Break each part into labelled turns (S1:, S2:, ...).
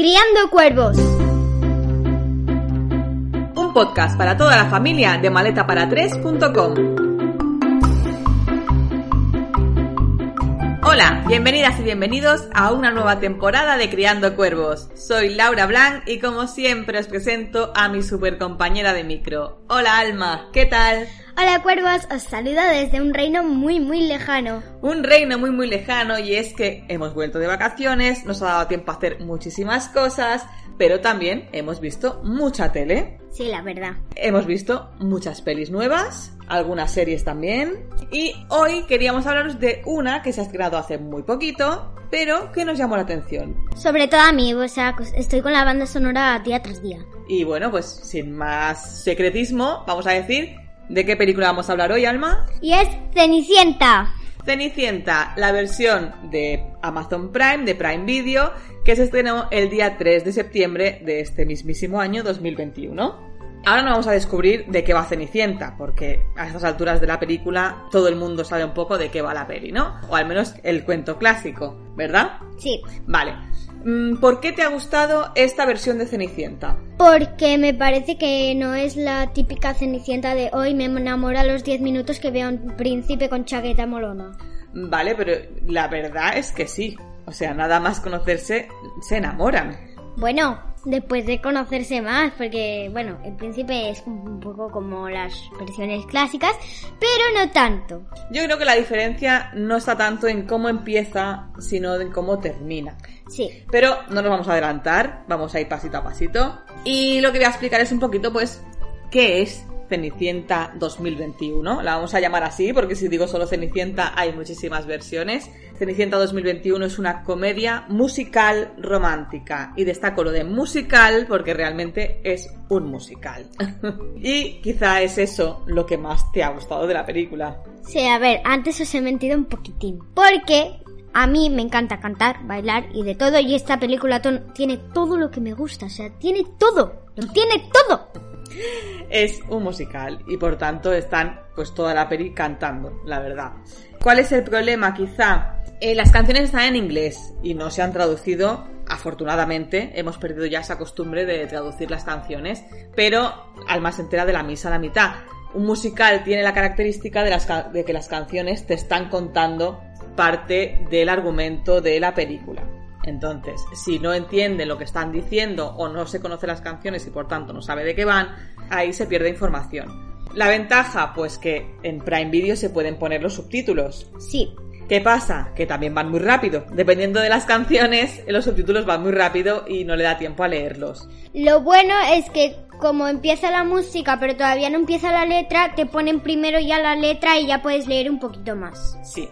S1: Criando Cuervos.
S2: Un podcast para toda la familia de maletapara3.com. Hola, bienvenidas y bienvenidos a una nueva temporada de Criando Cuervos. Soy Laura Blanc y como siempre os presento a mi super compañera de micro. Hola Alma, ¿qué tal?
S1: Hola cuervos, os saludo desde un reino muy muy lejano.
S2: Un reino muy muy lejano y es que hemos vuelto de vacaciones, nos ha dado tiempo a hacer muchísimas cosas, pero también hemos visto mucha tele.
S1: Sí, la verdad.
S2: Hemos visto muchas pelis nuevas, algunas series también. Y hoy queríamos hablaros de una que se ha estrenado hace muy poquito, pero que nos llamó la atención.
S1: Sobre todo a mí, o sea, estoy con la banda sonora día tras día.
S2: Y bueno, pues sin más secretismo, vamos a decir de qué película vamos a hablar hoy, Alma.
S1: Y es Cenicienta.
S2: Cenicienta, la versión de Amazon Prime, de Prime Video, que se estrenó el día 3 de septiembre de este mismísimo año 2021. Ahora no vamos a descubrir de qué va Cenicienta, porque a estas alturas de la película todo el mundo sabe un poco de qué va la peli, ¿no? O al menos el cuento clásico, ¿verdad?
S1: Sí.
S2: Vale. Mm, ¿Por qué te ha gustado esta versión de Cenicienta?
S1: Porque me parece que no es la típica Cenicienta de hoy me enamora a los 10 minutos que veo a un príncipe con chaqueta molona.
S2: Vale, pero la verdad es que sí. O sea, nada más conocerse, se enamoran.
S1: Bueno, después de conocerse más, porque, bueno, el príncipe es un poco como las versiones clásicas, pero no tanto.
S2: Yo creo que la diferencia no está tanto en cómo empieza, sino en cómo termina.
S1: Sí.
S2: Pero no nos vamos a adelantar, vamos a ir pasito a pasito. Y lo que voy a explicar es un poquito, pues, qué es Cenicienta 2021. La vamos a llamar así porque si digo solo Cenicienta hay muchísimas versiones. Cenicienta 2021 es una comedia musical romántica y destaco lo de musical porque realmente es un musical. y quizá es eso lo que más te ha gustado de la película.
S1: Sí, a ver, antes os he mentido un poquitín. Porque a mí me encanta cantar, bailar y de todo y esta película tiene todo lo que me gusta, o sea, tiene todo, lo tiene todo
S2: es un musical y por tanto están pues toda la peli cantando, la verdad. ¿Cuál es el problema? Quizá eh, las canciones están en inglés y no se han traducido. Afortunadamente hemos perdido ya esa costumbre de traducir las canciones, pero Alma se entera de la misa a la mitad. Un musical tiene la característica de, que las canciones te están contando parte del argumento de la película. Entonces, si no entiende lo que están diciendo o no se conoce las canciones y por tanto no sabe de qué van, ahí se pierde información. La ventaja, pues que en Prime Video se pueden poner los subtítulos.
S1: Sí.
S2: ¿Qué pasa? Que también van muy rápido. Dependiendo de las canciones, los subtítulos van muy rápido y no le da tiempo a leerlos.
S1: Lo bueno es que como empieza la música pero todavía no empieza la letra, te ponen primero ya la letra y ya puedes leer un poquito más.
S2: Sí.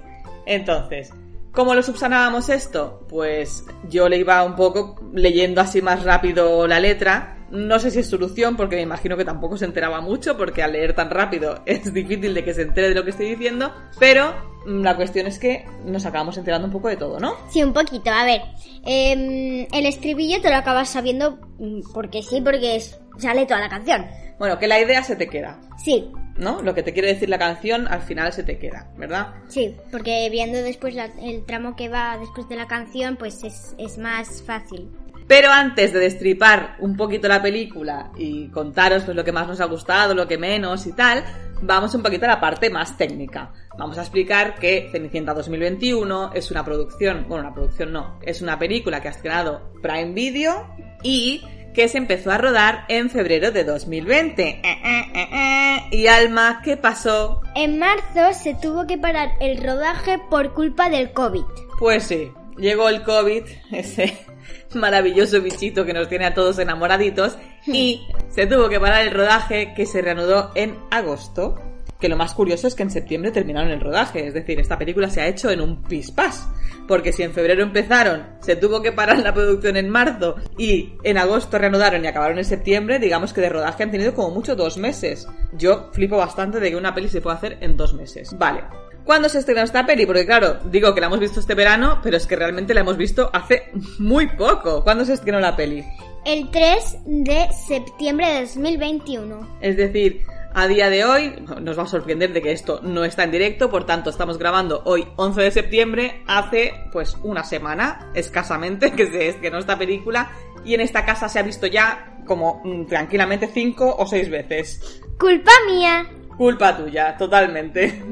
S2: Entonces, ¿Cómo lo subsanábamos esto? Pues yo le iba un poco leyendo así más rápido la letra. No sé si es solución, porque me imagino que tampoco se enteraba mucho, porque al leer tan rápido es difícil de que se entere de lo que estoy diciendo, pero mm, la cuestión es que nos acabamos enterando un poco de todo, ¿no?
S1: Sí, un poquito. A ver, em, el estribillo te lo acabas sabiendo mm, porque sí, porque sale toda la canción.
S2: Bueno, que la idea se te queda.
S1: Sí.
S2: ¿No? Lo que te quiere decir la canción al final se te queda, ¿verdad?
S1: Sí, porque viendo después el tramo que va después de la canción, pues es, es más fácil.
S2: Pero antes de destripar un poquito la película y contaros pues, lo que más nos ha gustado, lo que menos y tal, vamos un poquito a la parte más técnica. Vamos a explicar que Cenicienta 2021 es una producción, bueno, una producción no, es una película que ha estrenado Prime Video y que se empezó a rodar en febrero de 2020. Eh, eh, eh, y Alma, ¿qué pasó?
S1: En marzo se tuvo que parar el rodaje por culpa del COVID.
S2: Pues sí, llegó el COVID, ese maravilloso bichito que nos tiene a todos enamoraditos, y se tuvo que parar el rodaje que se reanudó en agosto que lo más curioso es que en septiembre terminaron el rodaje, es decir, esta película se ha hecho en un pispás, porque si en febrero empezaron, se tuvo que parar la producción en marzo y en agosto reanudaron y acabaron en septiembre, digamos que de rodaje han tenido como mucho dos meses. Yo flipo bastante de que una peli se pueda hacer en dos meses. Vale. ¿Cuándo se estrenó esta peli? Porque claro, digo que la hemos visto este verano, pero es que realmente la hemos visto hace muy poco. ¿Cuándo se estrenó la peli?
S1: El 3 de septiembre de 2021.
S2: Es decir, A día de hoy nos va a sorprender de que esto no está en directo, por tanto estamos grabando hoy 11 de septiembre, hace pues una semana escasamente que se estrenó esta película y en esta casa se ha visto ya como mm, tranquilamente cinco o seis veces.
S1: Culpa mía.
S2: Culpa tuya, totalmente.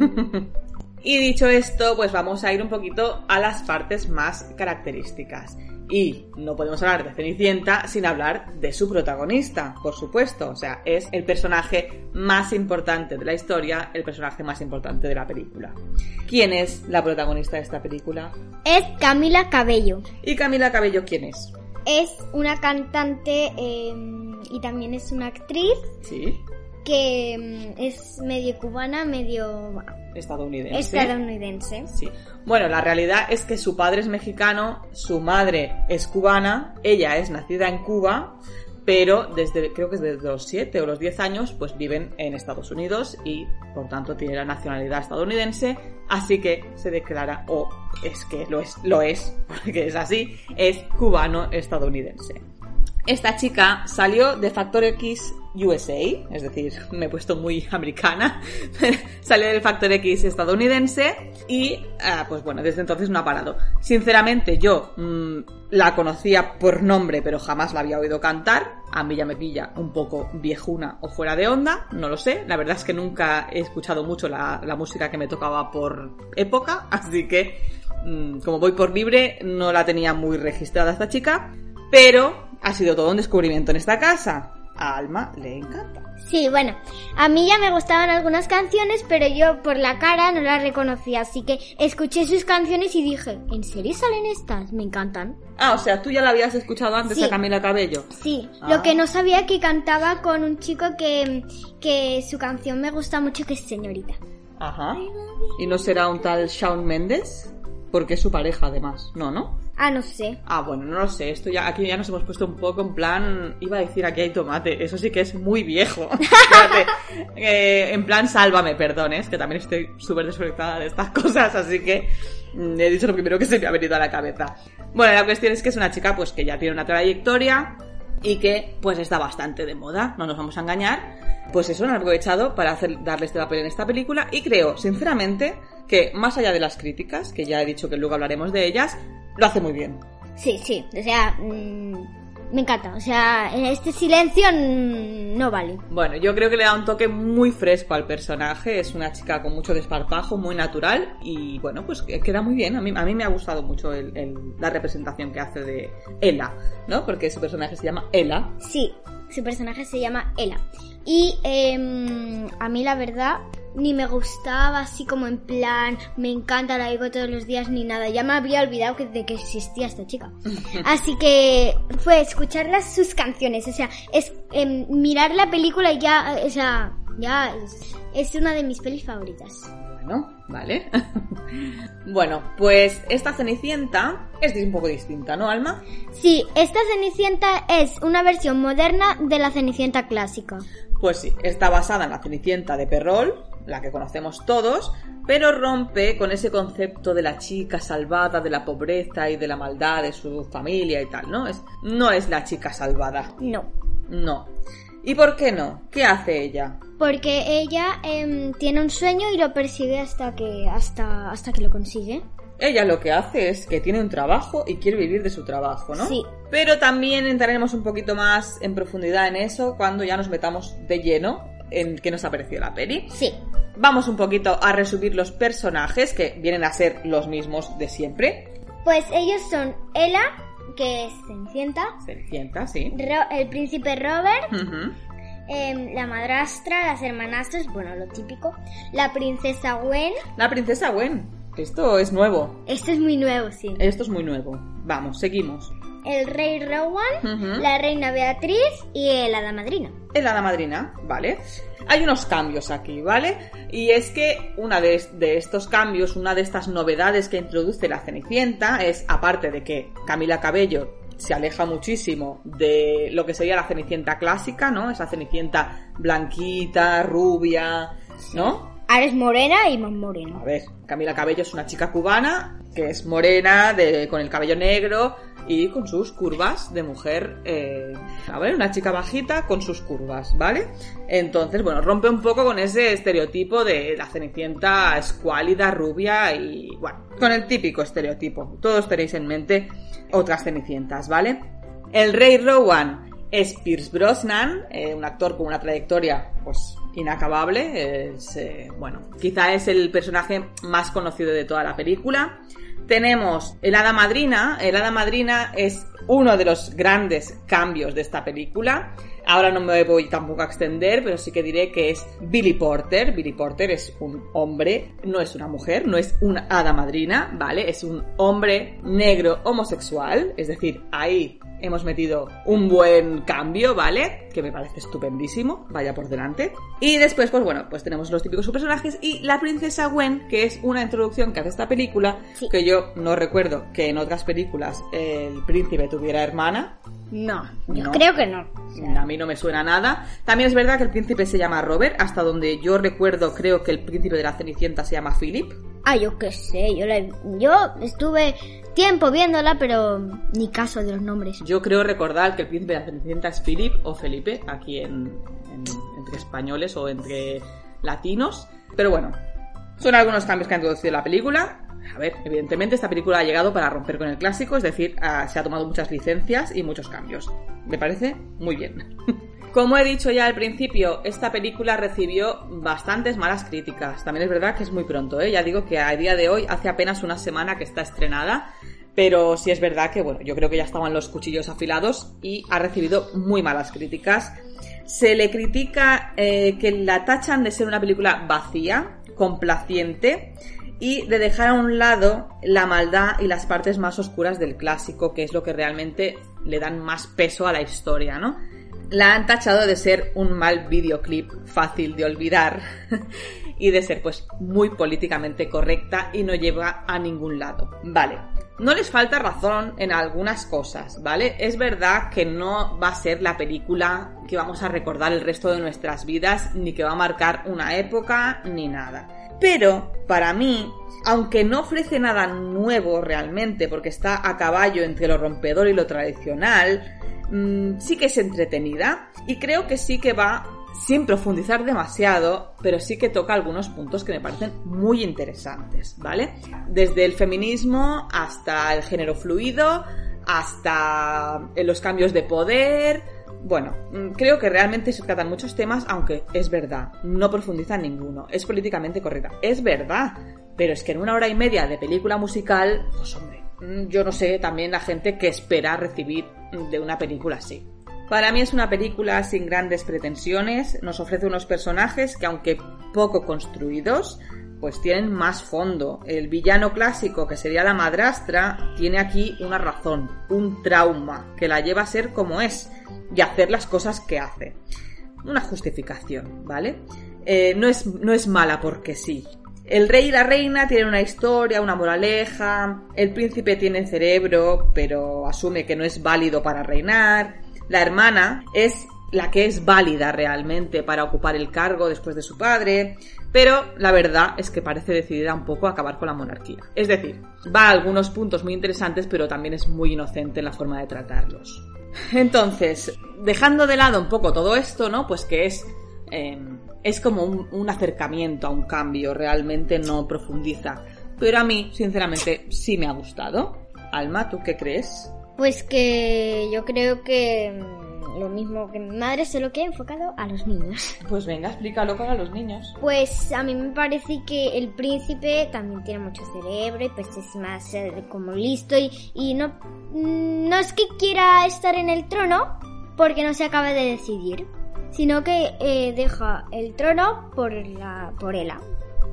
S2: y dicho esto, pues vamos a ir un poquito a las partes más características. Y no podemos hablar de Cenicienta sin hablar de su protagonista, por supuesto. O sea, es el personaje más importante de la historia, el personaje más importante de la película. ¿Quién es la protagonista de esta película?
S1: Es Camila Cabello.
S2: ¿Y Camila Cabello quién es?
S1: Es una cantante eh, y también es una actriz
S2: Sí.
S1: Que mm, es medio cubana, medio
S2: Estadounidense.
S1: estadounidense.
S2: Sí. Bueno, la realidad es que su padre es mexicano, su madre es cubana, ella es nacida en Cuba, pero desde creo que desde los 7 o los 10 años pues viven en Estados Unidos y por tanto tiene la nacionalidad estadounidense, así que se declara o es que lo es, lo es, porque es así, es cubano estadounidense. Esta chica salió de Factor X USA, es decir, me he puesto muy americana, salió del Factor X estadounidense y, ah, pues bueno, desde entonces no ha parado. Sinceramente, yo mm, la conocía por nombre, pero jamás la había oído cantar. A mí ya me pilla un poco viejuna o fuera de onda, no lo sé. La verdad es que nunca he escuchado mucho la, la música que me tocaba por época, así que, mm, como voy por libre, no la tenía muy registrada esta chica, pero ha sido todo un descubrimiento en esta casa. A Alma le encanta.
S1: Sí, bueno, a mí ya me gustaban algunas canciones, pero yo por la cara no las reconocía, así que escuché sus canciones y dije, ¿en serio salen estas? Me encantan.
S2: Ah, o sea, tú ya la habías escuchado antes
S1: Sí.
S2: a Camila Cabello.
S1: Sí,
S2: Ah.
S1: lo que no sabía que cantaba con un chico que, que su canción me gusta mucho, que es Señorita.
S2: Ajá. ¿Y no será un tal Shawn Mendes? Porque es su pareja, además. No, ¿no?
S1: Ah, no sé.
S2: Ah, bueno, no lo sé. Esto ya aquí ya nos hemos puesto un poco en plan. Iba a decir aquí hay tomate. Eso sí que es muy viejo. Eh, en plan, sálvame, perdones, que también estoy súper desconectada de estas cosas, así que mm, he dicho lo primero que se me ha venido a la cabeza. Bueno, la cuestión es que es una chica pues que ya tiene una trayectoria y que pues está bastante de moda, no nos vamos a engañar. Pues eso, han aprovechado para hacer, darle este papel en esta película y creo, sinceramente, que más allá de las críticas, que ya he dicho que luego hablaremos de ellas, lo hace muy bien.
S1: Sí, sí, o sea, mm, me encanta. O sea, este silencio mm, no vale.
S2: Bueno, yo creo que le da un toque muy fresco al personaje. Es una chica con mucho desparpajo, muy natural y bueno, pues que- queda muy bien. A mí, a mí me ha gustado mucho el- el- la representación que hace de Ella, ¿no? Porque su personaje se llama Ella.
S1: Sí, su personaje se llama Ella. Y em, a mí la verdad ni me gustaba así como en plan, me encanta, la digo todos los días ni nada. Ya me había olvidado que- de que existía esta chica. Así que fue escucharlas sus canciones, o sea, es em, mirar la película y ya, o sea, ya es, es una de mis pelis favoritas.
S2: Bueno, vale. bueno, pues esta Cenicienta es un poco distinta, ¿no, Alma?
S1: Sí, esta Cenicienta es una versión moderna de la Cenicienta clásica.
S2: Pues sí, está basada en la Cenicienta de Perrol, la que conocemos todos, pero rompe con ese concepto de la chica salvada, de la pobreza y de la maldad de su familia y tal, ¿no? Es, no es la chica salvada,
S1: No,
S2: no. ¿Y por qué no? ¿Qué hace ella?
S1: Porque ella em, tiene un sueño y lo persigue hasta que, hasta, hasta que lo consigue.
S2: Ella lo que hace es que tiene un trabajo y quiere vivir de su trabajo, ¿no?
S1: Sí.
S2: Pero también entraremos un poquito más en profundidad en eso cuando ya nos metamos de lleno en qué nos ha parecido la peli.
S1: Sí.
S2: Vamos un poquito a resumir los personajes que vienen a ser los mismos de siempre.
S1: Pues ellos son Ella, que es Cenicienta,
S2: Cenicienta, sí.
S1: Ro- el príncipe Robert, em, la madrastra, las hermanastras, bueno, lo típico, la princesa Gwen.
S2: La princesa Gwen. Esto es nuevo.
S1: Esto es muy nuevo, sí.
S2: Esto es muy nuevo. Vamos, seguimos.
S1: El rey Rowan, la reina Beatriz y el hada madrina.
S2: Es la hada madrina, ¿vale? Hay unos cambios aquí, ¿vale? Y es que una de, de estos cambios, una de estas novedades que introduce la Cenicienta es, aparte de que Camila Cabello se aleja muchísimo de lo que sería la Cenicienta clásica, ¿no? Esa Cenicienta blanquita, rubia, ¿no?
S1: Ahora es morena y más morena.
S2: A ver, Camila Cabello es una chica cubana que es morena, de, con el cabello negro, y con sus curvas de mujer, eh, a ver, una chica bajita con sus curvas, ¿vale? Entonces, bueno, rompe un poco con ese estereotipo de la cenicienta escuálida, rubia y, bueno, con el típico estereotipo. Todos tenéis en mente otras cenicientas, ¿vale? El rey Rowan es Pierce Brosnan, eh, un actor con una trayectoria pues inacabable. Es, eh, bueno, quizá es el personaje más conocido de toda la película. Tenemos el Hada Madrina. El Hada Madrina es uno de los grandes cambios de esta película. Ahora no me voy tampoco a extender, pero sí que diré que es Billy Porter. Billy Porter es un hombre, no es una mujer, no es una hada madrina, ¿vale? Es un hombre negro homosexual, es decir, ahí hemos metido un buen cambio, ¿vale? Que me parece estupendísimo, vaya por delante. Y después, pues bueno, pues tenemos los típicos personajes y la princesa Gwen, que es una introducción que hace esta película, que yo no recuerdo que en otras películas el príncipe tuviera hermana.
S1: No, yo creo que no.
S2: A mí no me suena nada. También es verdad que el príncipe se llama Robert, hasta donde yo recuerdo creo que el príncipe de la Cenicienta se llama Philip.
S1: Ah, yo qué sé, yo, yo estuve tiempo viéndola, pero ni caso de los nombres.
S2: Yo creo recordar que el príncipe de la Cenicienta es Philip o Felipe, aquí en, entre españoles o entre latinos. Pero bueno, son algunos cambios que ha introducido la película. A ver, evidentemente esta película ha llegado para romper con el clásico, es decir, se ha tomado muchas licencias y muchos cambios. Me parece muy bien. Como he dicho ya al principio, esta película recibió bastantes malas críticas. También es verdad que es muy pronto, ¿eh? Ya digo que a día de hoy hace apenas una semana que está estrenada. Pero sí es verdad que, bueno, yo creo que ya estaban los cuchillos afilados y ha recibido muy malas críticas. Se le critica eh, que la tachan de ser una película vacía, complaciente y de dejar a un lado la maldad y las partes más oscuras del clásico, que es lo que realmente le dan más peso a la historia, ¿no? La han tachado de ser un mal videoclip fácil de olvidar y de ser pues muy políticamente correcta y no lleva a ningún lado. Vale, no les falta razón en algunas cosas, ¿vale? Es verdad que no va a ser la película que vamos a recordar el resto de nuestras vidas, ni que va a marcar una época, ni nada. Pero, para mí, aunque no ofrece nada nuevo realmente, porque está a caballo entre lo rompedor y lo tradicional, Mm, sí que es entretenida y creo que sí que va sin profundizar demasiado, pero sí que toca algunos puntos que me parecen muy interesantes, ¿vale? Desde el feminismo hasta el género fluido, hasta eh, los cambios de poder. Bueno, mm, creo que realmente se tratan muchos temas, aunque es verdad, no profundiza en ninguno, es políticamente correcta, es verdad, pero es que en una hora y media de película musical, pues hombre, yo no sé también la gente que espera recibir de una película así. Para mí es una película sin grandes pretensiones, nos ofrece unos personajes que aunque poco construidos, pues tienen más fondo. El villano clásico, que sería la madrastra, tiene aquí una razón, un trauma, que la lleva a ser como es y a hacer las cosas que hace. Una justificación, ¿vale? Eh, no, es, no es mala porque sí, el rey y la reina tienen una historia, una moraleja, el príncipe tiene cerebro, pero asume que no es válido para reinar, la hermana es la que es válida realmente para ocupar el cargo después de su padre, pero la verdad es que parece decidida un poco a acabar con la monarquía. Es decir, va a algunos puntos muy interesantes, pero también es muy inocente en la forma de tratarlos. Entonces, dejando de lado un poco todo esto, ¿no? Pues que es em, es como un, acercamiento a un cambio, realmente no profundiza. Pero a mí, sinceramente, sí me ha gustado. Alma, ¿tú qué crees?
S1: Pues que yo creo que mm, lo mismo que mi madre, solo que enfocado a los niños.
S2: Pues venga, explícalo para los niños.
S1: Pues a mí me parece que el príncipe también tiene mucho cerebro y pues es más eh, como listo y, y no, mm, no es que quiera estar en el trono porque no se acaba de decidir sino que eh, deja el trono por, la, por Ela.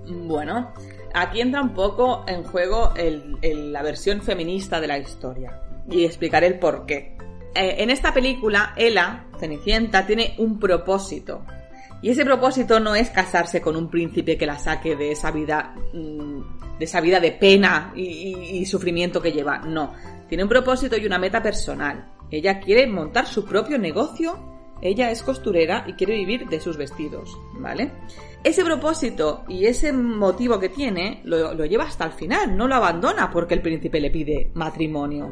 S2: Bueno, aquí entra un poco en juego la versión feminista de la historia y explicaré el por qué. Eh, en esta película, Ela, Cenicienta, tiene un propósito. Y ese propósito no es casarse con un príncipe que la saque de esa vida, mm, de esa vida de pena y, y sufrimiento que lleva. No. Tiene un propósito y una meta personal. Ella quiere montar su propio negocio ella es costurera y quiere vivir de sus vestidos, ¿vale? Ese propósito y ese motivo que tiene lo, lleva hasta el final, no lo abandona porque el príncipe le pide matrimonio.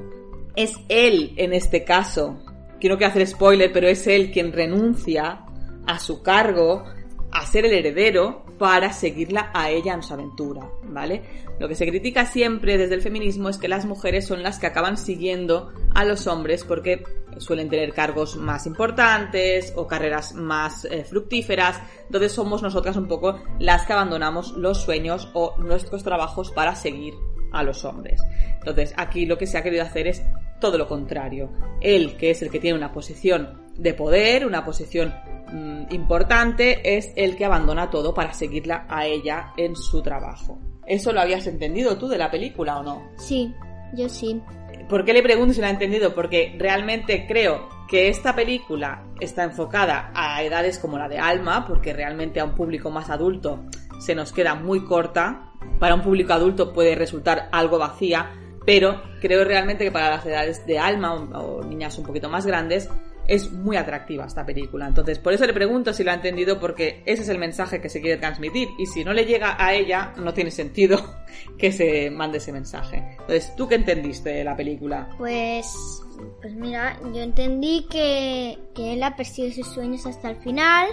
S2: es él en este caso, quiero que hacer spoiler, pero es él quien renuncia a su cargo, a ser el heredero para seguirla a ella en su aventura, ¿vale? Lo que se critica siempre desde el feminismo es que las mujeres son las que acaban siguiendo a los hombres porque suelen tener cargos más importantes o carreras más eh, fructíferas, entonces somos nosotras un poco las que abandonamos los sueños o nuestros trabajos para seguir a los hombres. Entonces, aquí lo que se ha querido hacer es todo lo contrario. Él, que es el que tiene una posición de poder, una posición mm, importante, es el que abandona todo para seguirla a ella en su trabajo. ¿Eso lo habías entendido tú de la película o no?
S1: Sí, yo sí.
S2: ¿Por qué le pregunto si lo ha entendido? Porque realmente creo que esta película está enfocada a edades como la de Alma, porque realmente a un público más adulto se nos queda muy corta. Para un público adulto puede resultar algo vacía, pero creo realmente que para las edades de Alma o, o niñas un poquito más grandes es muy atractiva esta película. Entonces, por eso le pregunto si lo ha entendido, porque ese es el mensaje que se quiere transmitir. Y si no le llega a ella, no tiene sentido que se mande ese mensaje. Entonces, ¿tú qué entendiste de la película?
S1: Pues, pues mira, yo entendí que, que él ha persigue sus sueños hasta el final,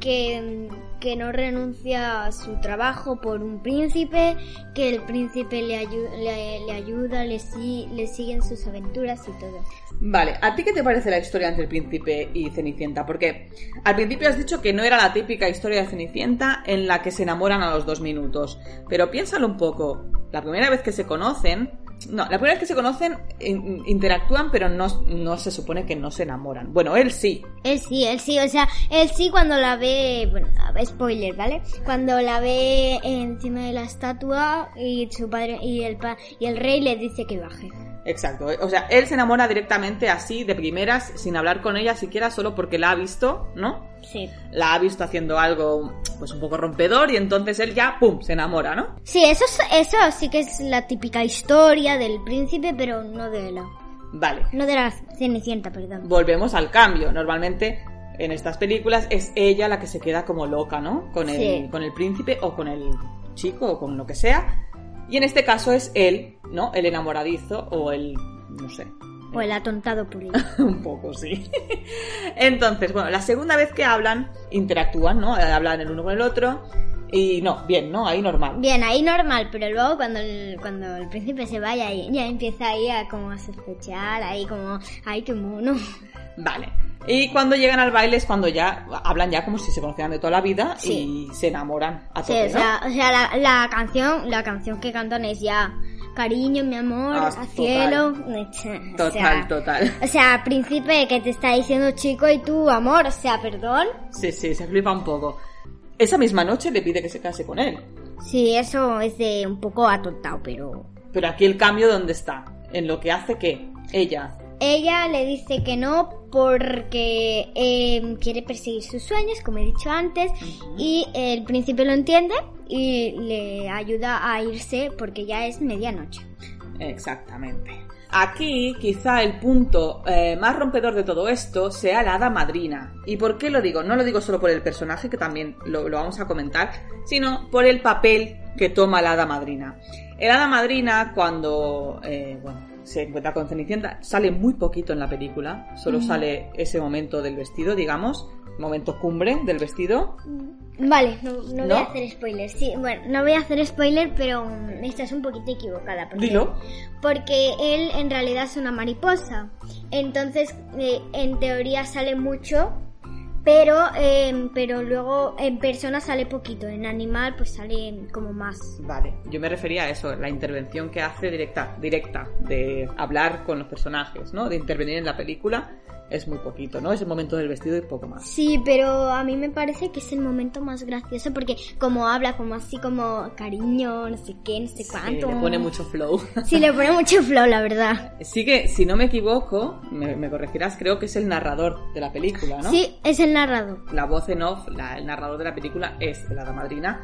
S1: que, que no renuncia a su trabajo por un príncipe, que el príncipe le, ayu- le ayuda, le, si- le siguen sus aventuras y todo.
S2: Vale, ¿a ti qué te parece la historia entre el príncipe y Cenicienta? Porque al principio has dicho que no era la típica historia de Cenicienta en la que se enamoran a los dos minutos. Pero piénsalo un poco. La primera vez que se conocen. No, la primera vez que se conocen in- interactúan, pero no, no se supone que no se enamoran. Bueno, él sí.
S1: Él sí, él sí, o sea, él sí cuando la ve, bueno, spoiler, ¿vale? Cuando la ve encima de la estatua y su padre y el pa- y el rey le dice que baje.
S2: Exacto. O sea, él se enamora directamente así, de primeras, sin hablar con ella siquiera, solo porque la ha visto, ¿no?
S1: Sí.
S2: La ha visto haciendo algo, pues un poco rompedor, y entonces él ya, ¡pum!, se enamora, ¿no?
S1: Sí, eso es- eso sí que es la típica historia del príncipe, pero no de la
S2: Vale.
S1: no de la cenicienta, perdón.
S2: volvemos al cambio. Normalmente en estas películas es ella la que se queda como loca, ¿no? Con el,
S1: Sí.
S2: con el príncipe o con el chico o con lo que sea. Y en este caso es él, ¿no? El enamoradizo o el, no sé,
S1: O el atontado ella.
S2: un poco, sí. Entonces, bueno, la segunda vez que hablan, interactúan, ¿no? Hablan el uno con el otro. Y no, bien, ¿no? Ahí normal.
S1: Bien, ahí normal, pero luego cuando el, cuando el príncipe se vaya, ya empieza ahí a como a sospechar, ahí como, ay, qué mono.
S2: Vale. Y cuando llegan al baile es cuando ya hablan ya como si se conocieran de toda la vida
S1: Sí.
S2: y se enamoran a
S1: Sí,
S2: tope,
S1: o
S2: ¿no?
S1: sea, o sea la, la canción, la canción que cantan es ya cariño, mi amor,
S2: Ah,
S1: a
S2: total.
S1: cielo. O
S2: Total,
S1: sea,
S2: total.
S1: O sea, príncipe que te está diciendo chico y tú amor, o sea, perdón.
S2: Sí, sí, se flipa un poco. Esa misma noche le pide que se case con él.
S1: Sí, eso es de un poco atontado, pero
S2: Pero aquí el cambio, ¿dónde está? En lo que hace que ella.
S1: Ella le dice que no porque eh, quiere perseguir sus sueños, como he dicho antes, y el príncipe lo entiende y le ayuda a irse porque ya es medianoche.
S2: Exactamente. Aquí quizá el punto eh, más rompedor de todo esto sea la hada madrina. ¿Y por qué lo digo? No lo digo solo por el personaje, que también lo, lo vamos a comentar, sino por el papel que toma la hada madrina. El hada madrina cuando eh, bueno, se encuentra con Cenicienta sale muy poquito en la película, solo sale ese momento del vestido, digamos, momento cumbre del vestido.
S1: Vale, no, no voy a hacer spoiler. Sí, bueno, no voy a hacer spoiler, pero mm, estás un poquito equivocada. Porque,
S2: Dilo.
S1: Porque él en realidad es una mariposa. Entonces, eh, en teoría sale mucho, pero, eh, pero luego en persona sale poquito. En animal, pues sale como más.
S2: Vale, yo me refería a eso, la intervención que hace directa, directa, de hablar con los personajes, ¿no? De intervenir en la película, es muy poquito, ¿no? Es el momento del vestido y poco más.
S1: Sí, pero a mí me parece que es el momento más gracioso porque como habla como así como cariño, no sé qué, no sé
S2: Sí,
S1: cuánto.
S2: le pone mucho flow.
S1: Sí, le pone mucho flow, la verdad.
S2: Sí que, si no me equivoco, me, me corregirás, creo que es el narrador de la película, ¿no?
S1: Sí, es el narrador.
S2: La voz en off, la- el narrador de la película es el hada madrina.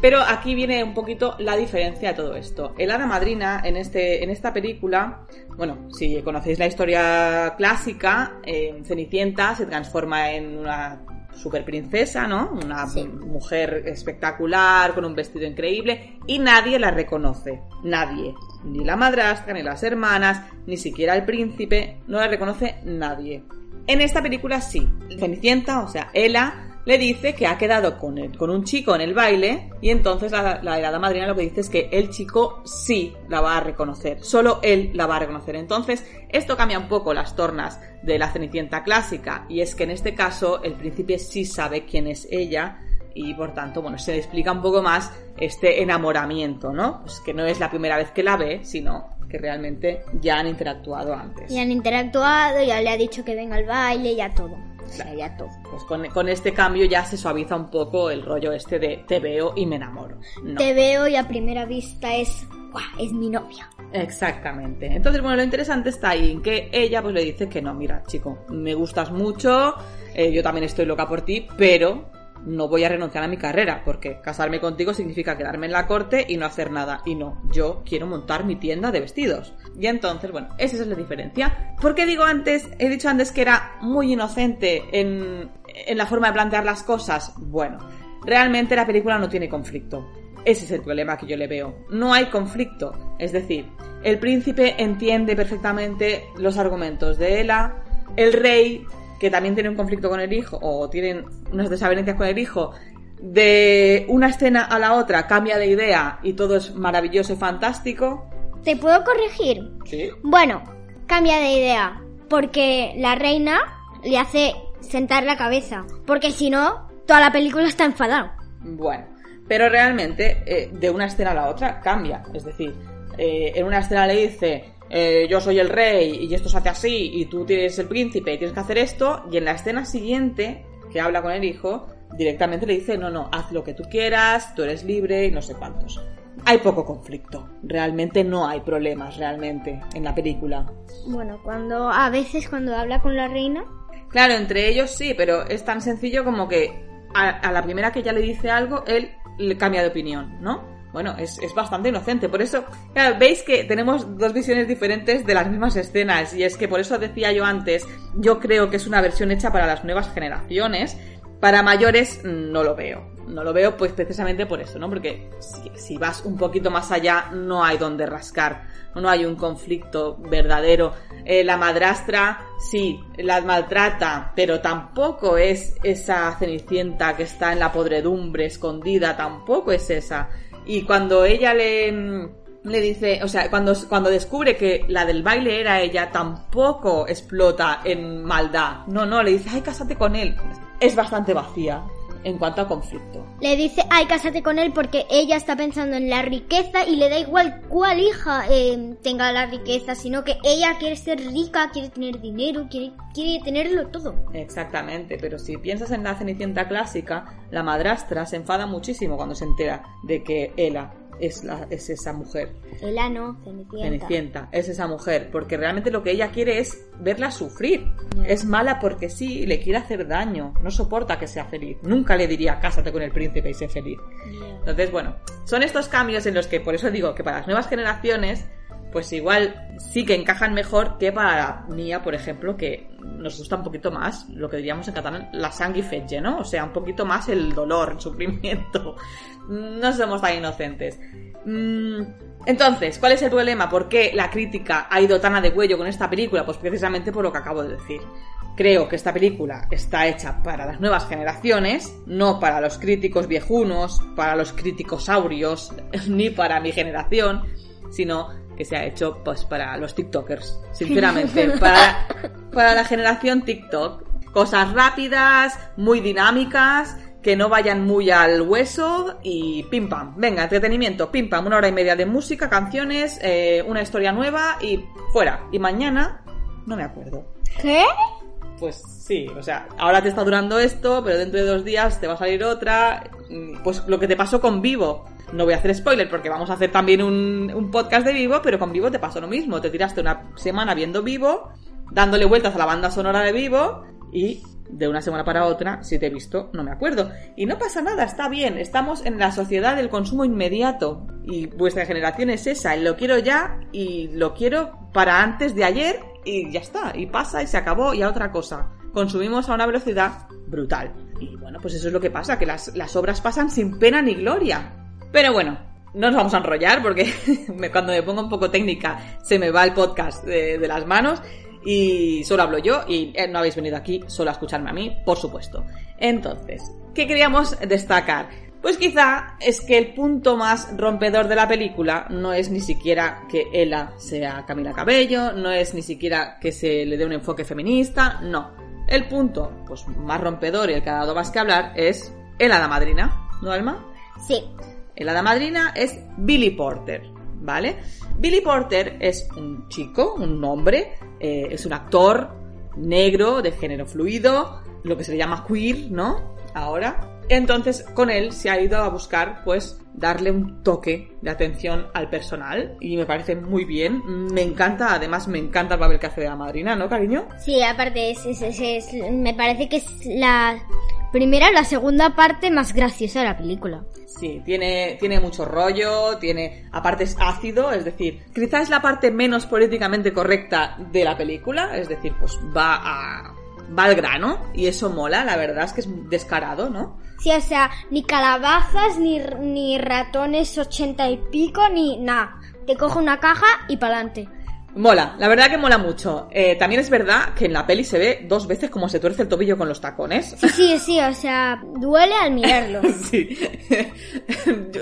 S2: Pero aquí viene un poquito la diferencia de todo esto. El hada madrina en, este, en esta película, bueno, si conocéis la historia clásica, en Cenicienta se transforma en una super princesa, ¿no? Una
S1: Sí.
S2: mujer espectacular, con un vestido increíble, y nadie la reconoce. Nadie. Ni la madrastra, ni las hermanas, ni siquiera el príncipe, no la reconoce nadie. En esta película sí. Cenicienta, o sea, Ella, le dice que ha quedado con, el- con un chico en el baile y entonces la, la madrina lo que dice es que el chico sí la va a reconocer, solo él la va a reconocer. Entonces, esto cambia un poco las tornas de la Cenicienta clásica y es que en este caso el príncipe sí sabe quién es ella y por tanto, bueno, se le explica un poco más este enamoramiento, ¿no? Pues que no es la primera vez que la ve, sino que realmente ya han interactuado antes.
S1: Ya han interactuado, ya le ha dicho que venga al baile, ya todo. O sea, ya todo.
S2: Pues con, con este cambio ya se suaviza un poco el rollo este de te veo y me enamoro. No.
S1: Te veo y a primera vista es. ¡Guau! Es mi novia.
S2: Exactamente. Entonces, bueno, lo interesante está ahí en que ella pues le dice que no, mira, chico, me gustas mucho, eh, yo también estoy loca por ti, pero no voy a renunciar a mi carrera, porque casarme contigo significa quedarme en la corte y no hacer nada. Y no, yo quiero montar mi tienda de vestidos. Y entonces, bueno, esa es la diferencia. ¿Por qué digo antes, he dicho antes que era muy inocente en, en la forma de plantear las cosas? Bueno, realmente la película no tiene conflicto. Ese es el problema que yo le veo. No hay conflicto. Es decir, el príncipe entiende perfectamente los argumentos de Ella, el rey, que también tiene un conflicto con el hijo, o tienen unas desavenencias con el hijo, de una escena a la otra cambia de idea y todo es maravilloso y fantástico.
S1: ¿Te puedo corregir?
S2: Sí.
S1: Bueno, cambia de idea. Porque la reina le hace sentar la cabeza. Porque si no, toda la película está enfadada.
S2: Bueno, pero realmente eh, de una escena a la otra cambia. Es decir, eh, en una escena le dice, eh, yo soy el rey y esto se hace así y tú tienes el príncipe y tienes que hacer esto. Y en la escena siguiente, que habla con el hijo, directamente le dice, no, no, haz lo que tú quieras, tú eres libre y no sé cuántos. Hay poco conflicto. Realmente no hay problemas, realmente, en la película.
S1: Bueno, cuando a veces cuando habla con la reina,
S2: Claro, entre ellos sí, pero es tan sencillo como que a, a la primera que ella le dice algo, él le cambia de opinión, ¿no? Bueno, es, es bastante inocente. Por eso, claro, veis que tenemos dos visiones diferentes de las mismas escenas. Y es que por eso decía yo antes, yo creo que es una versión hecha para las nuevas generaciones. Para mayores mm, no lo veo. No lo veo pues precisamente por eso, ¿no? Porque si, vas un poquito más allá no hay donde rascar. No hay un conflicto verdadero. Eh, la madrastra sí, la maltrata, pero tampoco es esa cenicienta que está en la podredumbre escondida, tampoco es esa. Y cuando ella le, le dice, o sea, cuando, cuando descubre que la del baile era ella, tampoco explota en maldad. No, no, le dice, ay, cásate con él. Es bastante vacía en cuanto a conflicto.
S1: le dice, ay, cásate con él porque ella está pensando en la riqueza y le da igual cuál hija eh, tenga la riqueza, sino que ella quiere ser rica, quiere tener dinero, quiere, quiere tenerlo todo.
S2: Exactamente, pero si piensas en la Cenicienta clásica, la madrastra se enfada muchísimo cuando se entera de que Ella es, la, es esa mujer.
S1: Ella no, Cenicienta.
S2: Cenicienta es esa mujer, porque realmente lo que ella quiere es verla sufrir. Es mala porque sí, le quiere hacer daño, no soporta que sea feliz. Nunca le diría cásate con el príncipe y sé feliz. Entonces, bueno, son estos cambios en los que, por eso digo que para las nuevas generaciones, pues igual sí que encajan mejor que para mía, por ejemplo, que nos gusta un poquito más, lo que diríamos en catalán, la sang i fetge, ¿no? O sea, un poquito más el dolor, el sufrimiento. No somos tan inocentes. Mm, Entonces, ¿cuál es el problema? ¿Por qué la crítica ha ido tan a de cuello con esta película? Pues precisamente por lo que acabo de decir. Creo que esta película está hecha para las nuevas generaciones, no para los críticos viejunos, para los críticos saurios, ni para mi generación, sino que se ha hecho pues para los TikTokers, sinceramente, para, para la generación TikTok. Cosas rápidas, muy dinámicas, que no vayan muy al hueso y pim pam. Venga, entretenimiento, pim pam, una hora y media de música, canciones, eh, una historia nueva y fuera. Y mañana no me acuerdo.
S1: ¿Qué?
S2: Pues sí, o sea, ahora te está durando esto, pero dentro de dos días te va a salir otra. Mm, Pues lo que te pasó con Vivo. No voy a hacer spoiler porque vamos a hacer también un, podcast de Vivo, pero con Vivo te pasó lo mismo. Te tiraste una semana viendo Vivo, dándole vueltas a la banda sonora de Vivo y de una semana para otra, si te he visto, no me acuerdo. Y no pasa nada, está bien. Estamos en la sociedad del consumo inmediato. Y vuestra generación es esa. Lo quiero ya y lo quiero para antes de ayer y ya está. Y pasa y se acabó y a otra cosa. Consumimos a una velocidad brutal. Y bueno, pues eso es lo que pasa, que las obras pasan sin pena ni gloria. Pero bueno, no nos vamos a enrollar porque cuando me pongo un poco técnica se me va el podcast de, las manos y solo hablo yo y eh, no habéis venido aquí solo a escucharme a mí, por supuesto. Entonces, ¿qué queríamos destacar? Pues quizá es que el punto más rompedor de la película no es ni siquiera que Ella sea Camila Cabello, no es ni siquiera que se le dé un enfoque feminista, no. El punto pues, más rompedor y el que ha dado más que hablar es el hada madrina, ¿no, Alma?
S1: Sí.
S2: El hada madrina es Billy Porter, ¿vale? Billy Porter es un chico, un hombre, eh, es un actor negro, de género fluido, lo que se le llama queer, ¿no? Ahora. Entonces, con él se ha ido a buscar, pues, darle un toque de atención al personal y me parece muy bien. Me encanta, además me encanta el papel que hace de la madrina, ¿no, cariño?
S1: Sí, aparte, es, es- es- me parece que es la primera o la segunda parte más graciosa de la película.
S2: Sí, tiene, tiene mucho rollo, tiene, aparte es ácido, es decir, quizás es la parte menos políticamente correcta de la película, es decir, pues va a, va al grano, y eso mola, la verdad es que es descarado, ¿no?
S1: Sí, o sea, ni calabazas, ni, ni ratones ochenta y pico, ni nada. Te coge una caja y pa'lante.
S2: Mola, la verdad que mola mucho. Eh, también es verdad que en la peli se ve dos veces como se tuerce el tobillo con los tacones.
S1: Sí, sí, sí, o sea, duele al mirarlo.
S2: Sí.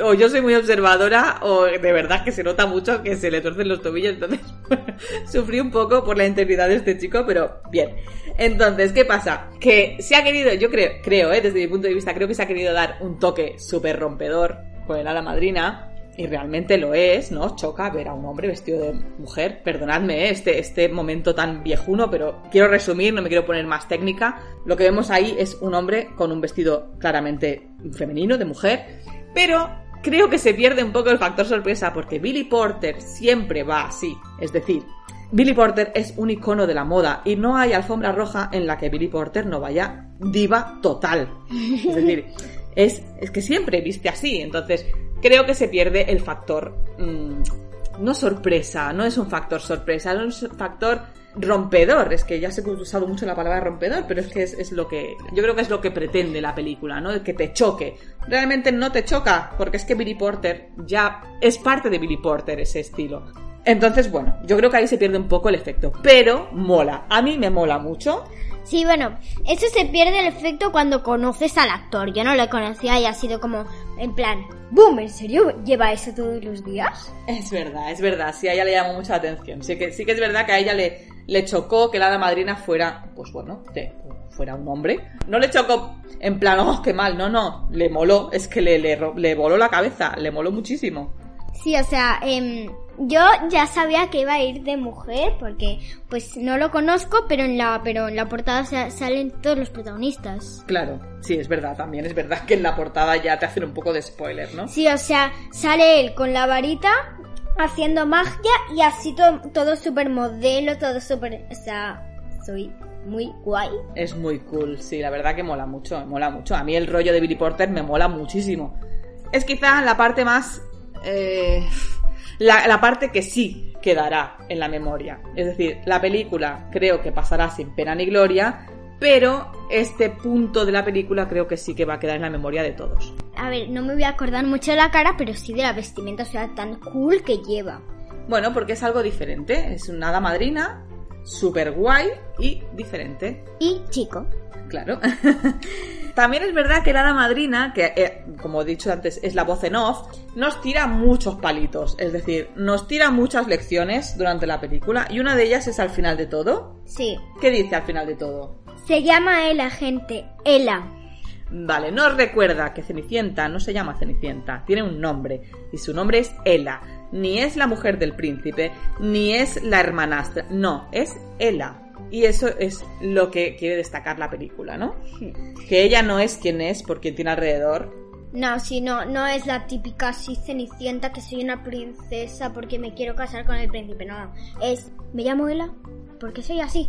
S2: o yo soy muy observadora o de verdad que se nota mucho que se le torcen los tobillos. Entonces, sufrí un poco por la integridad de este chico, pero bien. Entonces, ¿qué pasa? Que se ha querido, yo creo, creo, ¿eh? desde mi punto de vista, creo que se ha querido dar un toque súper rompedor con el ala madrina. Y realmente lo es, ¿no? Choca ver a un hombre vestido de mujer. Perdonadme ¿eh? este, este momento tan viejuno, pero quiero resumir, no me quiero poner más técnica. Lo que vemos ahí es un hombre con un vestido claramente femenino, de mujer, pero creo que se pierde un poco el factor sorpresa porque Billy Porter siempre va así. Es decir, Billy Porter es un icono de la moda y no hay alfombra roja en la que Billy Porter no vaya diva total. Es decir, es, es que siempre viste así. Entonces, creo que se pierde el factor. mm, no sorpresa, no es un factor sorpresa, es un factor rompedor. Es que ya que he usado mucho la palabra rompedor, pero es que es, es lo que. Yo creo que es lo que pretende la película, ¿no? Que te choque. Realmente no te choca, porque es que Billy Porter ya es parte de Billy Porter ese estilo. Entonces, bueno, yo creo que ahí se pierde un poco el efecto. Pero mola. A mí me mola mucho.
S1: Sí, bueno, eso se pierde el efecto cuando conoces al actor. Yo no lo conocía y ha sido como, en plan, ¡boom! ¿En serio lleva eso todos los días?
S2: Es verdad, es verdad. Sí, a ella le llamó mucha atención. Sí que, sí que es verdad que a ella le, le chocó que la hada madrina fuera, pues bueno, de- fuera un hombre. No le chocó en plan, oh, qué mal. No, no. Le moló. Es que le, le, le voló la cabeza. Le moló muchísimo.
S1: Sí, o sea, em, yo ya sabía que iba a ir de mujer porque, pues, no lo conozco, pero en la, pero en la portada sa- salen todos los protagonistas.
S2: Claro, sí, es verdad. También es verdad que en la portada ya te hacen un poco de spoiler, ¿no?
S1: Sí, o sea, sale él con la varita haciendo magia y así to- todo súper modelo, todo súper, o sea, soy muy guay.
S2: Es muy cool, sí, la verdad que mola mucho, mola mucho. A mí el rollo de Billy Porter me mola muchísimo. Es quizá la parte más... eh, la, la parte que sí quedará en la memoria. Es decir, la película creo que pasará sin pena ni gloria, pero este punto de la película creo que sí que va a quedar en la memoria de todos.
S1: A ver, no me voy a acordar mucho de la cara, pero sí de la vestimenta, o sea, tan cool que lleva.
S2: Bueno, porque es algo diferente, es una hada madrina, súper guay y diferente.
S1: Y chico.
S2: Claro. También es verdad que la hada madrina, que eh, como he dicho antes es la voz en off, nos tira muchos palitos. Es decir, nos tira muchas lecciones durante la película y una de ellas es al final de todo.
S1: Sí.
S2: ¿Qué dice al final de todo?
S1: Se llama Ela, gente. Ela.
S2: Vale, nos recuerda que Cenicienta no se llama Cenicienta, tiene un nombre y su nombre es Ela. Ni es la mujer del príncipe, ni es la hermanastra, no, es Ela. Y eso es lo que quiere destacar la película, ¿no? Que ella no es quien es por quien tiene alrededor.
S1: No, sí, no, no es la típica así cenicienta que soy una princesa porque me quiero casar con el príncipe, no, no. Es, me llamo Ela porque soy así.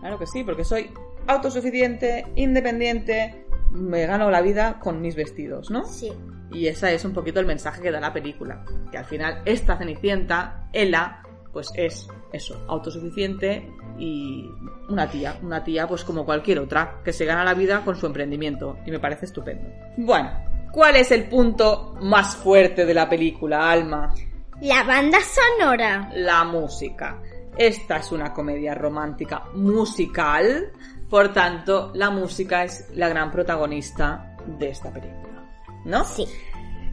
S2: Claro que sí, porque soy autosuficiente, independiente, me gano la vida con mis vestidos, ¿no?
S1: Sí.
S2: Y ese es un poquito el mensaje que da la película. Que al final esta Cenicienta, Ella, pues es eso, autosuficiente y una tía, una tía pues como cualquier otra, que se gana la vida con su emprendimiento y me parece estupendo. Bueno, ¿cuál es el punto más fuerte de la película, Alma?
S1: La banda sonora.
S2: La música. Esta es una comedia romántica musical, por tanto, la música es la gran protagonista de esta película. ¿No?
S1: Sí.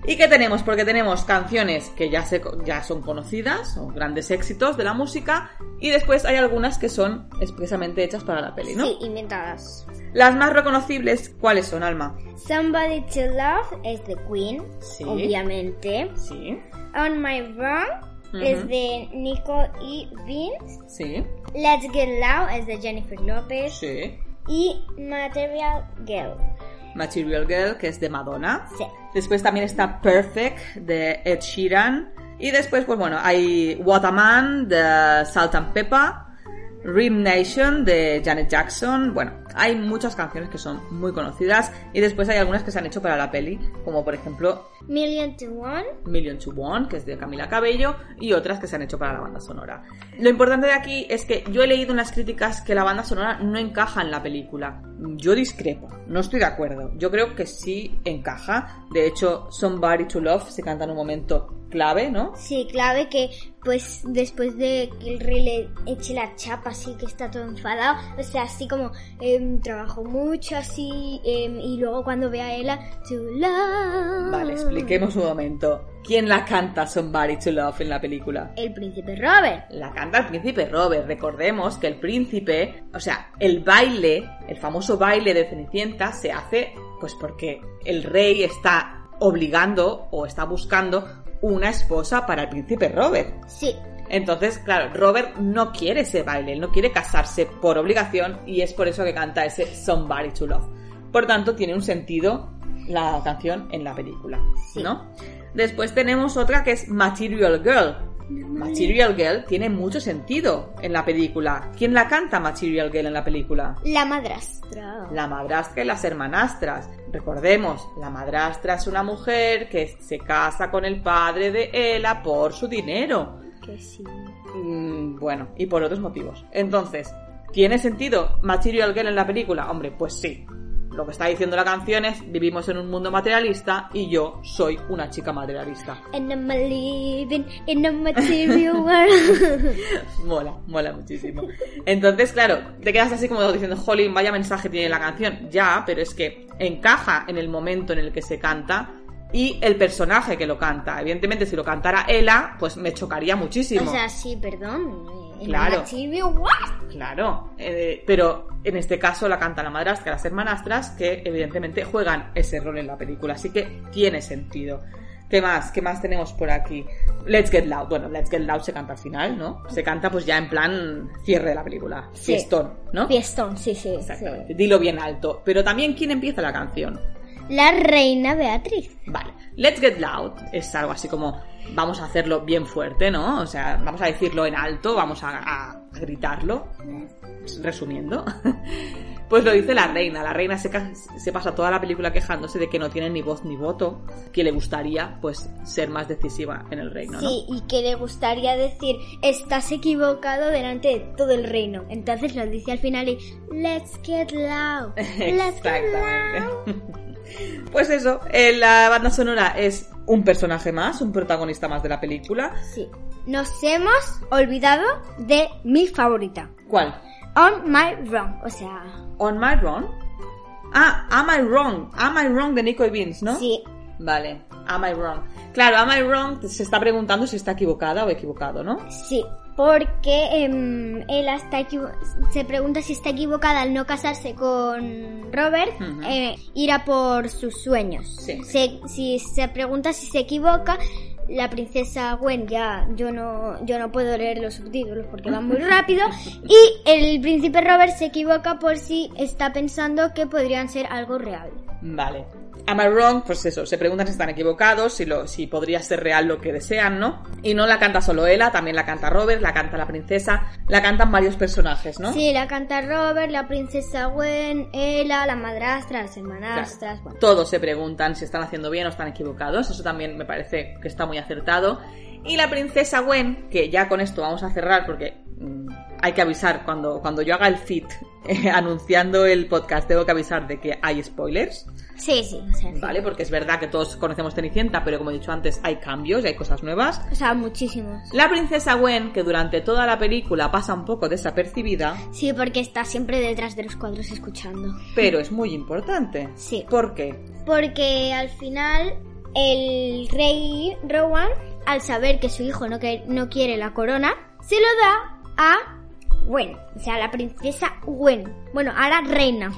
S2: ¿Y qué tenemos? Porque tenemos canciones que ya, se, ya son conocidas, son grandes éxitos de la música, y después hay algunas que son expresamente hechas para la peli, ¿no?
S1: Sí, inventadas.
S2: Las más reconocibles, ¿cuáles son, Alma?
S1: Somebody to Love es de Queen,
S2: Sí.
S1: obviamente.
S2: Sí,
S1: On My Run es de Nico y Vince.
S2: sí,
S1: Let's Get Loud es de Jennifer Lopez.
S2: sí.
S1: Y Material Girl.
S2: Material Girl, que es de Madonna.
S1: Sí.
S2: Después también está Perfect de Ed Sheeran. Y después, pues bueno, hay What a Man de Salt and Pepper. Rim Nation de Janet Jackson. Bueno, hay muchas canciones que son muy conocidas. Y después hay algunas que se han hecho para la peli, como por ejemplo
S1: Million to One.
S2: Million to One, que es de Camila Cabello, y otras que se han hecho para la banda sonora. Lo importante de aquí es que yo he leído en las críticas que la banda sonora no encaja en la película. Yo discrepo, no estoy de acuerdo. Yo creo que sí encaja. De hecho, Somebody to Love se canta en un momento clave, ¿no?
S1: Sí, clave que pues después de que el rey le eche la chapa así que está todo enfadado, o sea, así como trabajó mucho así em, y luego cuando ve a ella, to love.
S2: Vale, expliquemos un momento. ¿Quién la canta Somebody to Love en la película?
S1: El príncipe Robert.
S2: La canta el príncipe Robert. Recordemos que el príncipe, o sea, el baile, el famoso baile de Cenicienta se hace pues porque el rey está obligando o está buscando una esposa para el príncipe Robert.
S1: Sí,
S2: Entonces, claro, Robert no quiere ese baile, él no quiere casarse por obligación y es por eso que canta ese Somebody to Love. Por tanto, tiene un sentido la canción en la película,
S1: Sí.
S2: ¿no? Después tenemos otra que es Material Girl. Material Girl tiene mucho sentido en la película. ¿Quién la canta Material Girl en la película?
S1: la madrastra.
S2: La madrastra y las hermanastras. Recordemos, la madrastra es una mujer que se casa con el padre de Ella por su dinero.
S1: Que sí.
S2: Mm, bueno, y por otros motivos. Entonces, ¿tiene sentido Material Girl en la película? Hombre, pues sí. Lo que está diciendo la canción es, vivimos en un mundo materialista y yo soy una chica materialista.
S1: And I'm living in a material world.
S2: mola, mola muchísimo. Entonces, claro, te quedas así como diciendo, jolín, vaya mensaje tiene la canción. Ya, pero es que encaja en el momento en el que se canta y el personaje que lo canta. Evidentemente, si lo cantara Ella, pues me chocaría muchísimo.
S1: o sea, sí, perdón.
S2: Claro. Claro, eh, pero en este caso la canta la madrastra, las hermanastras, que evidentemente juegan ese rol en la película, así que tiene sentido. ¿Qué más? ¿Qué más tenemos por aquí? Let's Get Loud. Bueno, Let's Get Loud se canta al final, ¿no? Se canta pues ya en plan cierre de la película.
S1: Sí.
S2: Fiestón, ¿no?
S1: Fiestón, sí, sí, sí.
S2: Dilo bien alto. Pero también, ¿quién empieza la canción?
S1: La reina Beatriz.
S2: Vale. Let's Get Loud es algo así como vamos a hacerlo bien fuerte, ¿no? O sea, vamos a decirlo en alto, vamos a, a- a gritarlo. Resumiendo. Pues lo dice la reina. La reina se, se pasa toda la película quejándose de que no tiene ni voz ni voto, que le gustaría, pues, ser más decisiva en el reino, ¿no?
S1: Sí, y que le gustaría decir, estás equivocado delante de todo el reino. Entonces lo dice al final y, let's get loud, let's get loud.
S2: Pues eso, eh, la banda sonora es un personaje más, un protagonista más de la película.
S1: Sí, nos hemos olvidado de mi favorita,
S2: ¿Cuál?
S1: On My Wrong, o sea,
S2: On My Wrong. Ah, Am I Wrong? Am I Wrong de Nico y Vince, ¿no?
S1: sí,
S2: Vale, Am I Wrong. Claro, Am I Wrong se está preguntando si está equivocada o equivocado, ¿no?
S1: sí, porque em, ella está se pregunta si está equivocada al no casarse con Robert, eh, ir a por sus sueños.
S2: Sí.
S1: Se- si se pregunta si se equivoca, la princesa Gwen ya yo no yo no puedo leer los subtítulos porque van muy rápido y el príncipe Robert se equivoca por si está pensando que podrían ser algo real.
S2: Vale. Am I wrong? Pues eso, se preguntan si están equivocados, si, lo, si podría ser real lo que desean, ¿no? Y no la canta solo ella, también la canta Robert, la canta la princesa, la cantan varios personajes, ¿no?
S1: Sí, la canta Robert, la princesa Gwen, Ella, la madrastra, las hermanastras, bueno.
S2: Todos se preguntan si están haciendo bien o están equivocados, eso también me parece que está muy acertado. Y la princesa Gwen, que ya con esto vamos a cerrar porque hay que avisar cuando, cuando yo haga el feed eh, anunciando el podcast, tengo que avisar de que hay spoilers.
S1: Sí, sí, o sea, sí.
S2: ¿Vale? Porque es verdad que todos conocemos Cenicienta, pero como he dicho antes, hay cambios y hay cosas nuevas.
S1: O sea, muchísimos.
S2: La princesa Gwen, que durante toda la película pasa un poco desapercibida,
S1: Sí, porque está siempre detrás de los cuadros escuchando.
S2: pero es muy importante.
S1: Sí.
S2: ¿Por qué?
S1: Porque al final el rey Rowan, al saber que su hijo no, que- no quiere la corona, se lo da a Gwen. O sea, la princesa Gwen. Bueno, ahora reina.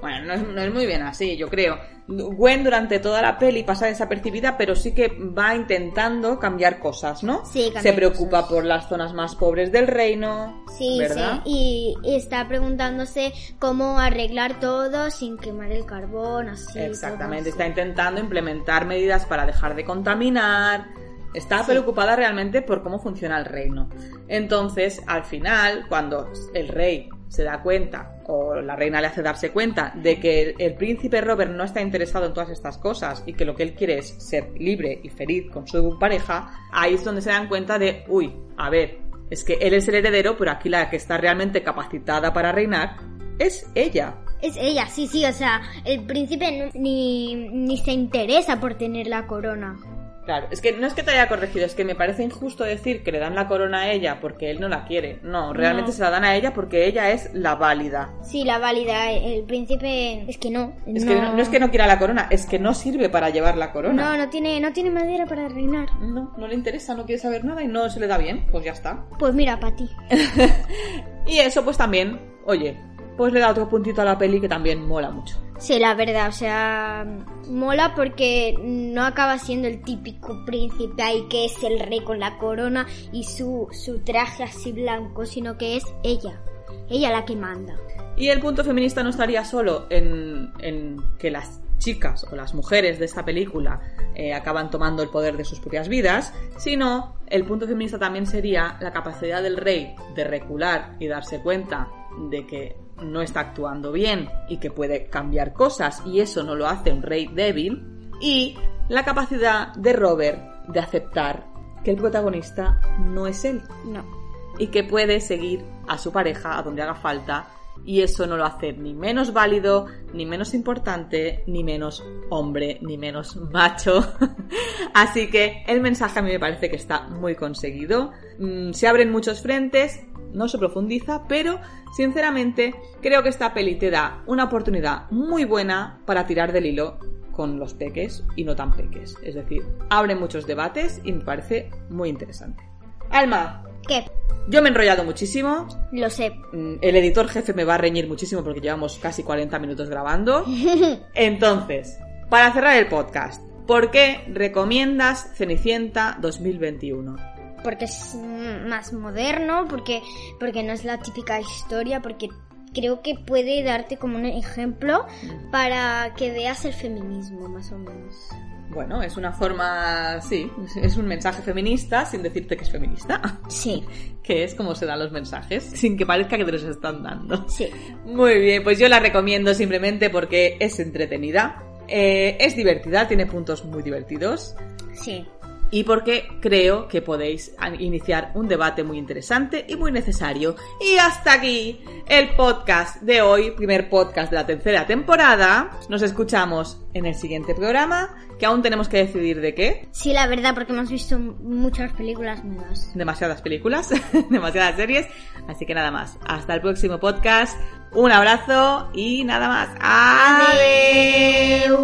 S2: Bueno, no es, no es muy bien así, yo creo. Gwen durante toda la peli pasa desapercibida, pero sí que va intentando cambiar cosas, ¿no?
S1: Sí,
S2: Se preocupa
S1: cosas.
S2: por las zonas más pobres del reino.
S1: Sí,
S2: ¿verdad?
S1: sí. Y, y está preguntándose cómo arreglar todo sin quemar el carbón, así.
S2: Exactamente, está intentando implementar medidas para dejar de contaminar. Está
S1: Sí.
S2: preocupada realmente por cómo funciona el reino. Entonces, al final, cuando el rey se da cuenta, o la reina le hace darse cuenta, de que el, el príncipe Robert no está interesado en todas estas cosas y que lo que él quiere es ser libre y feliz con su pareja, ahí es donde se dan cuenta de, uy, a ver, es que él es el heredero, pero aquí la que está realmente capacitada para reinar es ella.
S1: Es ella, sí, sí, o sea, el príncipe no- ni, ni se interesa por tener la corona.
S2: Claro, es que no es que te haya corregido, es que me parece injusto decir que le dan la corona a ella porque él no la quiere. No, realmente
S1: No.
S2: se la dan a ella porque ella es la válida.
S1: Sí, la válida, el príncipe es que no.
S2: Es que no, no es que no quiera la corona, es que no sirve para llevar la
S1: No,
S2: corona.
S1: no tiene, no tiene madera para reinar.
S2: No, no le interesa, no quiere saber nada y no se le da bien, pues ya está.
S1: Pues mira, para ti.
S2: Y eso pues también, oye, pues le da otro puntito a la peli que también mola mucho.
S1: Sí, la verdad, o sea, mola porque no acaba siendo el típico príncipe ahí que es el rey con la corona y su, su traje así blanco, sino que es ella, ella la que manda.
S2: Y el punto feminista no estaría solo en, en que las chicas o las mujeres de esta película eh, acaban tomando el poder de sus propias vidas, sino el punto feminista también sería la capacidad del rey de recular y darse cuenta de que no está actuando bien y que puede cambiar cosas y eso no lo hace un rey débil y la capacidad de Robert de aceptar que el protagonista no es él
S1: No.
S2: y que puede seguir a su pareja a donde haga falta y eso no lo hace ni menos válido, ni menos importante, ni menos hombre, ni menos macho. Así que el mensaje a mí me parece que está muy conseguido. Mm, Se abren muchos frentes, no se profundiza, pero sinceramente creo que esta peli te da una oportunidad muy buena para tirar del hilo con los peques y no tan peques. Es decir, abre muchos debates y me parece muy interesante. Alma,
S1: ¿Qué?
S2: yo me he enrollado muchísimo.
S1: Lo sé.
S2: Mm, El editor jefe me va a reñir muchísimo porque llevamos casi 40 minutos grabando. Entonces, para cerrar el podcast, ¿por qué recomiendas Cenicienta 2021?
S1: Porque es mm, más moderno, porque, porque no es la típica historia, porque creo que puede darte como un ejemplo para que veas el feminismo, más o menos.
S2: Bueno, es una forma, sí, es un mensaje feminista sin decirte que es feminista,
S1: Sí,
S2: que es como se dan los mensajes, sin que parezca que te los están dando.
S1: sí.
S2: Muy bien, pues yo la recomiendo simplemente porque es entretenida, eh, es divertida, tiene puntos muy divertidos
S1: Sí.
S2: Y porque creo que podéis iniciar un debate muy interesante y muy necesario. Y hasta aquí el podcast de hoy, primer podcast de la tercera temporada. Nos escuchamos en el siguiente programa, que aún tenemos que decidir de qué.
S1: Sí, la verdad, porque hemos visto muchas películas nuevas.
S2: Demasiadas películas, demasiadas series. Así que nada más. Hasta el próximo podcast. Un abrazo y nada más. Adiós.